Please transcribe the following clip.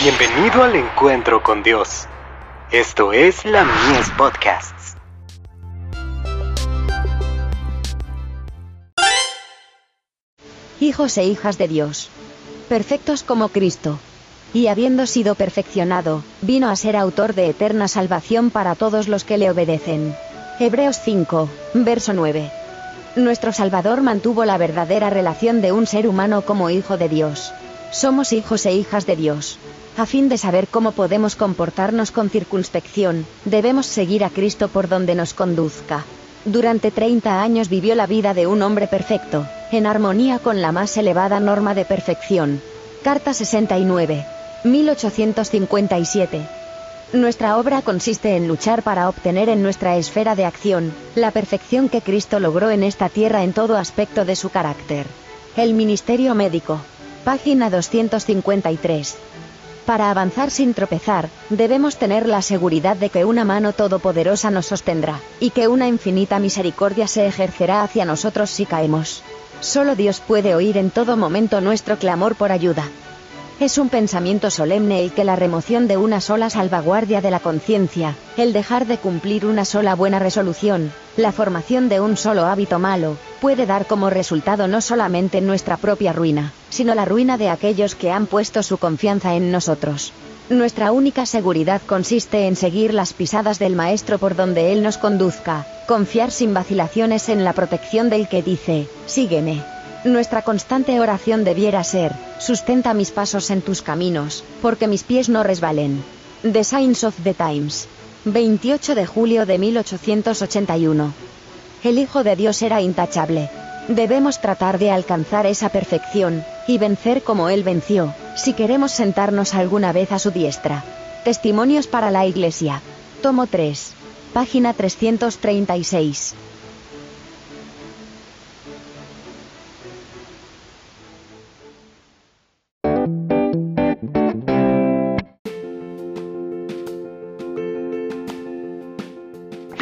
Bienvenido al encuentro con Dios. Esto es la Mies Podcasts. Hijos e hijas de Dios. Perfectos como Cristo. Y habiendo sido perfeccionado, vino a ser autor de eterna salvación para todos los que le obedecen. Hebreos 5, verso 9. Nuestro Salvador mantuvo la verdadera relación de un ser humano como hijo de Dios. Somos hijos e hijas de Dios. A fin de saber cómo podemos comportarnos con circunspección, debemos seguir a Cristo por donde nos conduzca. Durante 30 años vivió la vida de un hombre perfecto, en armonía con la más elevada norma de perfección. Carta 69. 1857. Nuestra obra consiste en luchar para obtener en nuestra esfera de acción, la perfección que Cristo logró en esta tierra en todo aspecto de su carácter. El Ministerio Médico. Página 253. Para avanzar sin tropezar, debemos tener la seguridad de que una mano todopoderosa nos sostendrá, y que una infinita misericordia se ejercerá hacia nosotros si caemos. Solo Dios puede oír en todo momento nuestro clamor por ayuda. Es un pensamiento solemne el que la remoción de una sola salvaguardia de la conciencia, el dejar de cumplir una sola buena resolución, la formación de un solo hábito malo, puede dar como resultado no solamente nuestra propia ruina, sino la ruina de aquellos que han puesto su confianza en nosotros. Nuestra única seguridad consiste en seguir las pisadas del Maestro por donde Él nos conduzca, confiar sin vacilaciones en la protección del que dice, sígueme. Nuestra constante oración debiera ser, sustenta mis pasos en tus caminos, porque mis pies no resbalen. The Signs of the Times. 28 de julio de 1881. El Hijo de Dios era intachable. Debemos tratar de alcanzar esa perfección, y vencer como Él venció, si queremos sentarnos alguna vez a su diestra. Testimonios para la Iglesia. Tomo 3. Página 336.